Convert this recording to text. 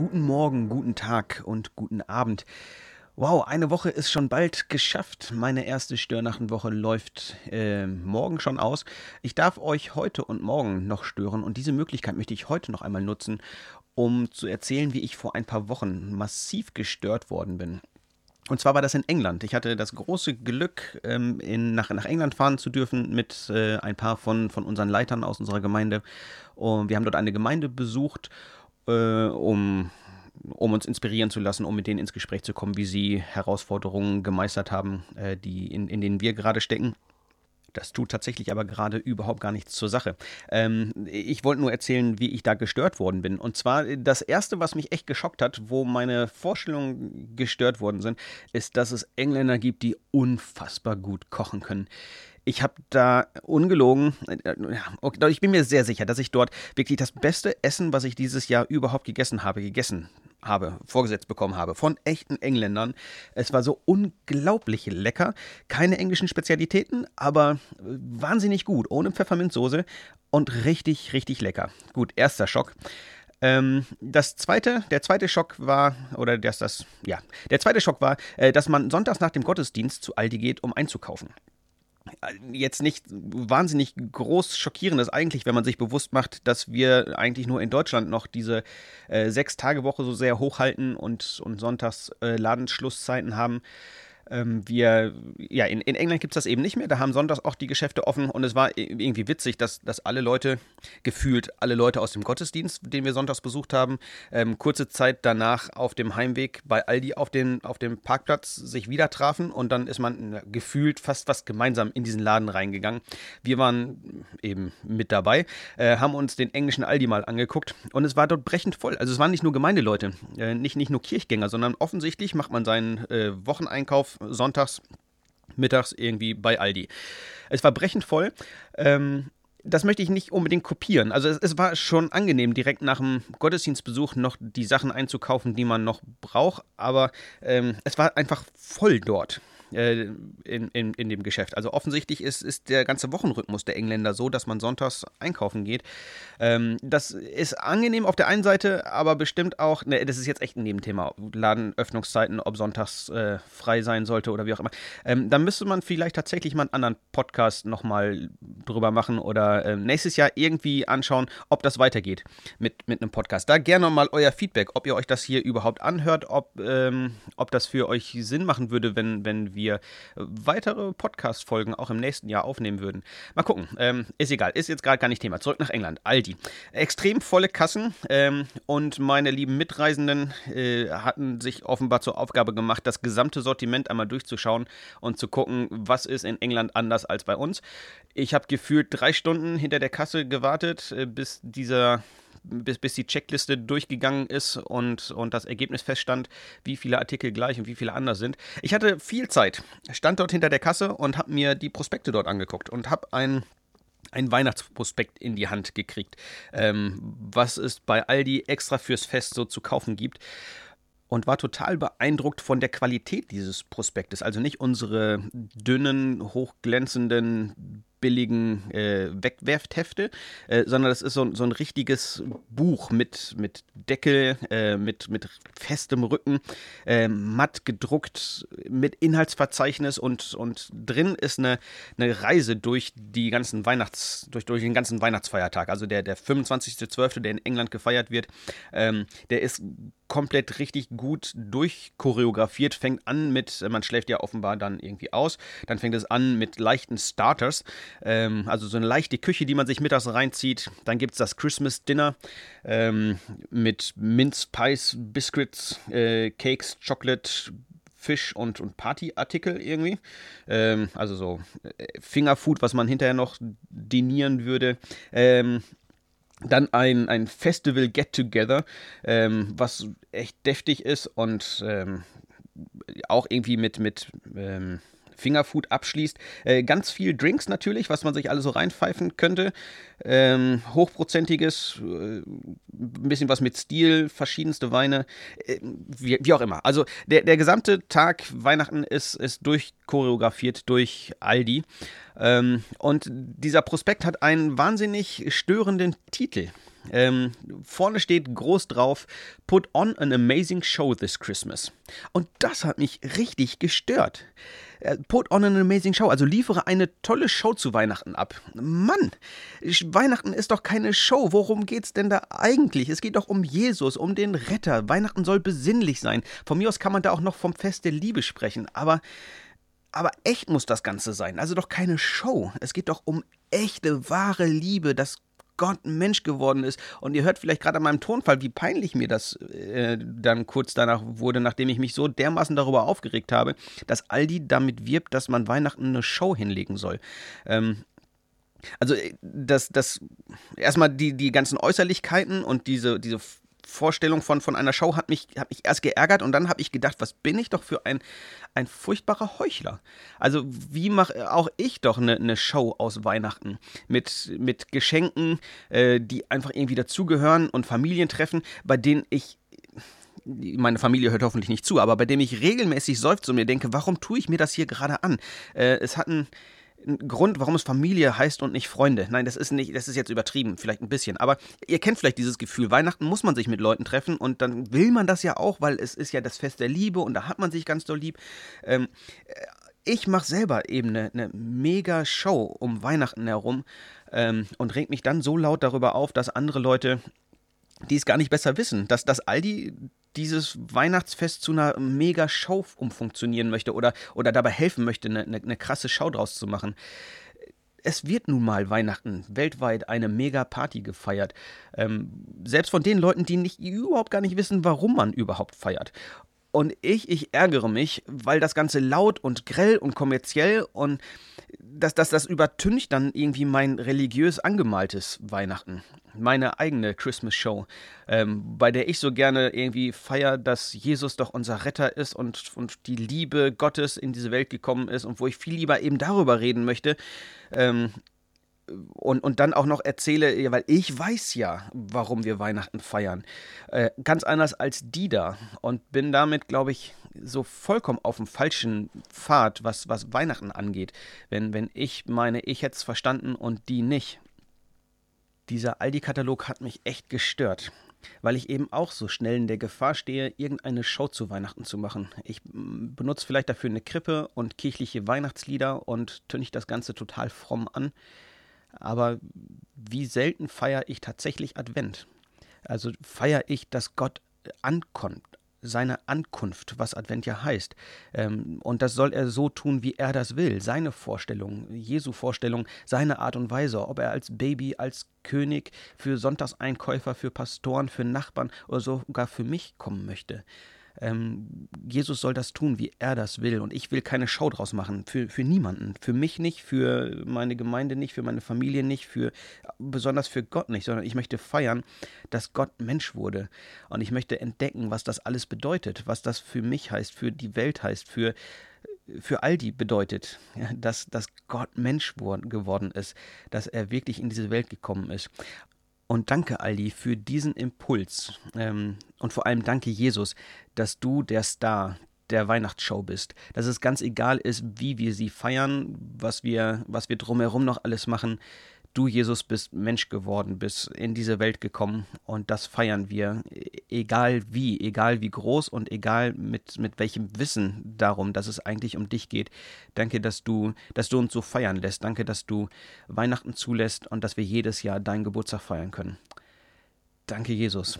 Guten Morgen, guten Tag und guten Abend. Wow, eine Woche ist schon bald geschafft. Meine erste Störnachtenwoche läuft äh, morgen schon aus. Ich darf euch heute und morgen noch stören und diese Möglichkeit möchte ich heute noch einmal nutzen, um zu erzählen, wie ich vor ein paar Wochen massiv gestört worden bin. Und zwar war das in England. Ich hatte das große Glück, ähm, in, nach, nach England fahren zu dürfen mit äh, ein paar von, von unseren Leitern aus unserer Gemeinde. Und wir haben dort eine Gemeinde besucht, äh, um, um uns inspirieren zu lassen, um mit denen ins Gespräch zu kommen, wie sie Herausforderungen gemeistert haben, äh, die in, in denen wir gerade stecken. Das tut tatsächlich aber gerade überhaupt gar nichts zur Sache. Ähm, ich wollte nur erzählen, wie ich da gestört worden bin. Und zwar das Erste, was mich echt geschockt hat, wo meine Vorstellungen gestört worden sind, ist, dass es Engländer gibt, die unfassbar gut kochen können. Ich habe da ungelogen, äh, ich bin mir sehr sicher, dass ich dort wirklich das beste Essen, was ich dieses Jahr überhaupt gegessen habe, gegessen habe, vorgesetzt bekommen habe, von echten Engländern. Es war so unglaublich lecker. Keine englischen Spezialitäten, aber wahnsinnig gut, ohne Pfefferminzsoße und richtig, richtig lecker. Gut, erster Schock. Ähm, das zweite, der zweite Schock war, oder das, das, ja, der zweite Schock war, äh, dass man sonntags nach dem Gottesdienst zu Aldi geht, um einzukaufen jetzt nicht wahnsinnig groß schockierendes eigentlich, wenn man sich bewusst macht, dass wir eigentlich nur in Deutschland noch diese äh, Sechs-Tage-Woche so sehr hochhalten und, und sonntags äh, Ladenschlusszeiten haben. Ähm, wir, ja, in, in England gibt es das eben nicht mehr. Da haben sonntags auch die Geschäfte offen und es war irgendwie witzig, dass, dass alle Leute, gefühlt alle Leute aus dem Gottesdienst, den wir sonntags besucht haben, ähm, kurze Zeit danach auf dem Heimweg bei Aldi auf, den, auf dem Parkplatz sich wieder trafen und dann ist man gefühlt fast fast gemeinsam in diesen Laden reingegangen. Wir waren eben mit dabei, äh, haben uns den englischen Aldi mal angeguckt und es war dort brechend voll. Also es waren nicht nur Gemeindeleute, äh, nicht, nicht nur Kirchgänger, sondern offensichtlich macht man seinen äh, Wocheneinkauf sonntags mittags irgendwie bei Aldi. Es war brechend voll. Ähm, das möchte ich nicht unbedingt kopieren. Also es, es, war schon angenehm, direkt nach dem Gottesdienstbesuch noch die Sachen einzukaufen, die man noch braucht, aber ähm, es war einfach voll dort äh, in, in, in dem Geschäft. Also offensichtlich ist, ist der ganze Wochenrhythmus der Engländer so, dass man sonntags einkaufen geht. Ähm, das ist angenehm auf der einen Seite, aber bestimmt auch, ne, das ist jetzt echt ein Nebenthema, Ladenöffnungszeiten, ob sonntags äh, frei sein sollte oder wie auch immer. Ähm, da müsste man vielleicht tatsächlich mal einen anderen Podcast nochmal drüber machen oder äh, nächstes Jahr irgendwie anschauen, ob das weitergeht mit, mit einem Podcast. Da gerne mal euer Feedback, ob ihr euch das hier überhaupt anhört, ob, ähm, ob das für euch Sinn machen würde, wenn, wenn wir wir weitere Podcast-Folgen auch im nächsten Jahr aufnehmen würden. Mal gucken. Ähm, ist egal, ist jetzt gerade gar nicht Thema. Zurück nach England. Aldi. Extrem volle Kassen ähm, und meine lieben Mitreisenden äh, hatten sich offenbar zur Aufgabe gemacht, das gesamte Sortiment einmal durchzuschauen und zu gucken, was ist in England anders als bei uns. Ich habe gefühlt drei Stunden hinter der Kasse gewartet, äh, bis dieser bis, bis die Checkliste durchgegangen ist und, und das Ergebnis feststand, wie viele Artikel gleich und wie viele anders sind. Ich hatte viel Zeit, stand dort hinter der Kasse und habe mir die Prospekte dort angeguckt und habe ein ein Weihnachtsprospekt in die Hand gekriegt, ähm, was es bei Aldi extra fürs Fest so zu kaufen gibt und war total beeindruckt von der Qualität dieses Prospektes. Also nicht unsere dünnen, hochglänzenden billigen äh, Wegwerfhefte, äh, sondern das ist so, so, ein richtiges Buch mit, mit Deckel, äh, mit, mit festem Rücken, äh, matt gedruckt, mit Inhaltsverzeichnis und, und drin ist eine, eine Reise durch die ganzen Weihnachts, durch, durch den ganzen Weihnachtsfeiertag. Also der, der 25.12., der in England gefeiert wird, ähm, der ist komplett richtig gut durchchoreografiert. Fängt an mit, man schläft ja offenbar dann irgendwie aus. Dann fängt es an mit leichten Starters. Ähm, also so eine leichte Küche, die man sich mittags reinzieht. Dann gibt es das Christmas Dinner ähm, mit Mince Pies, Biscuits, äh, Cakes, Chocolate, Fisch und, und Partyartikel irgendwie. Ähm, also so äh, Fingerfood, was man hinterher noch dinieren würde. Ähm, dann ein, ein Festival Get Together, ähm, was echt deftig ist und ähm, auch irgendwie mit, mit ähm, Fingerfood abschließt. Äh, ganz viel Drinks natürlich, was man sich alle so reinpfeifen könnte. Ähm, hochprozentiges, äh, ein bisschen was mit Stil, verschiedenste Weine, äh, wie, wie, auch immer. Also der, der gesamte Tag Weihnachten ist, ist durchchoreografiert durch Aldi. Ähm, und dieser Prospekt hat einen wahnsinnig störenden Titel. Ähm, vorne steht groß drauf, Put on an amazing show this Christmas. Und das hat mich richtig gestört. Äh, put on an amazing show, also liefere eine tolle Show zu Weihnachten ab. Mann, Weihnachten ist doch keine Show. Worum geht's denn da eigentlich? Es geht doch um Jesus, um den Retter. Weihnachten soll besinnlich sein. Von mir aus kann man da auch noch vom Fest der Liebe sprechen, aber aber echt muss das Ganze sein. Also doch keine Show. Es geht doch um echte, wahre Liebe, das Gott ein Mensch geworden ist. Und ihr hört vielleicht gerade an meinem Tonfall, wie peinlich mir das äh, dann kurz danach wurde, nachdem ich mich so dermaßen darüber aufgeregt habe, dass Aldi damit wirbt, dass man Weihnachten eine Show hinlegen soll. Ähm, also äh, das, das erstmal die, die ganzen Äußerlichkeiten und diese, diese Vorstellung von, von einer Show hat mich, hat mich erst geärgert und dann habe ich gedacht, was bin ich doch für ein, ein furchtbarer Heuchler. Also wie mache auch ich doch eine, eine Show aus Weihnachten mit, mit Geschenken, äh, die einfach irgendwie dazugehören und Familientreffen, bei denen ich meine Familie hört hoffentlich nicht zu, aber bei dem ich regelmäßig seufze und mir denke, warum tue ich mir das hier gerade an? Äh, es ein Grund, warum es Familie heißt und nicht Freunde. Nein, das ist nicht, das ist jetzt übertrieben, vielleicht ein bisschen. Aber ihr kennt vielleicht dieses Gefühl. Weihnachten muss man sich mit Leuten treffen und dann will man das ja auch, weil es ist ja das Fest der Liebe und da hat man sich ganz doll lieb. Ähm, äh, ich mache selber eben eine, eine mega Show um Weihnachten herum ähm, und reg mich dann so laut darüber auf, dass andere Leute die es gar nicht besser wissen, dass, dass Aldi dieses Weihnachtsfest zu einer Mega-Show umfunktionieren möchte oder, oder dabei helfen möchte, eine, eine, eine krasse Show draus zu machen es wird nun mal Weihnachten weltweit eine Mega-Party gefeiert. Ähm, selbst von den Leuten, die nicht, überhaupt gar nicht wissen, warum man überhaupt feiert. Und ich, ich ärgere mich, weil das Ganze laut und grell und kommerziell und das, das, das übertüncht dann irgendwie mein religiös angemaltes Weihnachten. Meine eigene Christmas Show, ähm, bei der ich so gerne irgendwie feiere, dass Jesus doch unser Retter ist und, und die Liebe Gottes in diese Welt gekommen ist und wo ich viel lieber eben darüber reden möchte. Ähm, und, und dann auch noch erzähle, weil ich weiß ja, warum wir Weihnachten feiern. Äh, ganz anders als die da. Und bin damit, glaube ich, so vollkommen auf dem falschen Pfad, was, was Weihnachten angeht. Wenn, wenn ich meine, ich hätte es verstanden und die nicht. Dieser Aldi-Katalog hat mich echt gestört, weil ich eben auch so schnell in der Gefahr stehe, irgendeine Show zu Weihnachten zu machen. Ich benutze vielleicht dafür eine Krippe und kirchliche Weihnachtslieder und tünche das Ganze total fromm an. Aber wie selten feiere ich tatsächlich Advent? Also feiere ich, dass Gott ankommt, seine Ankunft, was Advent ja heißt. Ähm, und das soll er so tun, wie er das will. Seine Vorstellung, Jesu Vorstellung, seine Art und Weise, ob er als Baby, als König, für Sonntagseinkäufer, für Pastoren, für Nachbarn oder sogar für mich kommen möchte. Ähm, Jesus soll das tun, wie er das will. Und ich will keine Show draus machen. Für, für niemanden. Für mich nicht, für meine Gemeinde nicht, für meine Familie nicht, für besonders für Gott nicht, sondern ich möchte feiern, dass Gott Mensch wurde. Und ich möchte entdecken, was das alles bedeutet, was das für mich heißt, für die Welt heißt, für für all die bedeutet, dass, dass Gott Mensch geworden ist, dass er wirklich in diese Welt gekommen ist. Und danke, Aldi, für diesen Impuls. Ähm, und vor allem danke, Jesus, dass du der Star der Weihnachtsshow bist. Dass es ganz egal ist, wie wir sie feiern, was wir, was wir drumherum noch alles machen du, Jesus, bist Mensch geworden, bist in diese Welt gekommen und das feiern wir, egal wie, egal wie groß und egal mit, mit welchem Wissen darum, dass es eigentlich um dich geht. Danke, dass du, dass du uns so feiern lässt. Danke, dass du Weihnachten zulässt und dass wir jedes Jahr deinen Geburtstag feiern können. Danke, Jesus.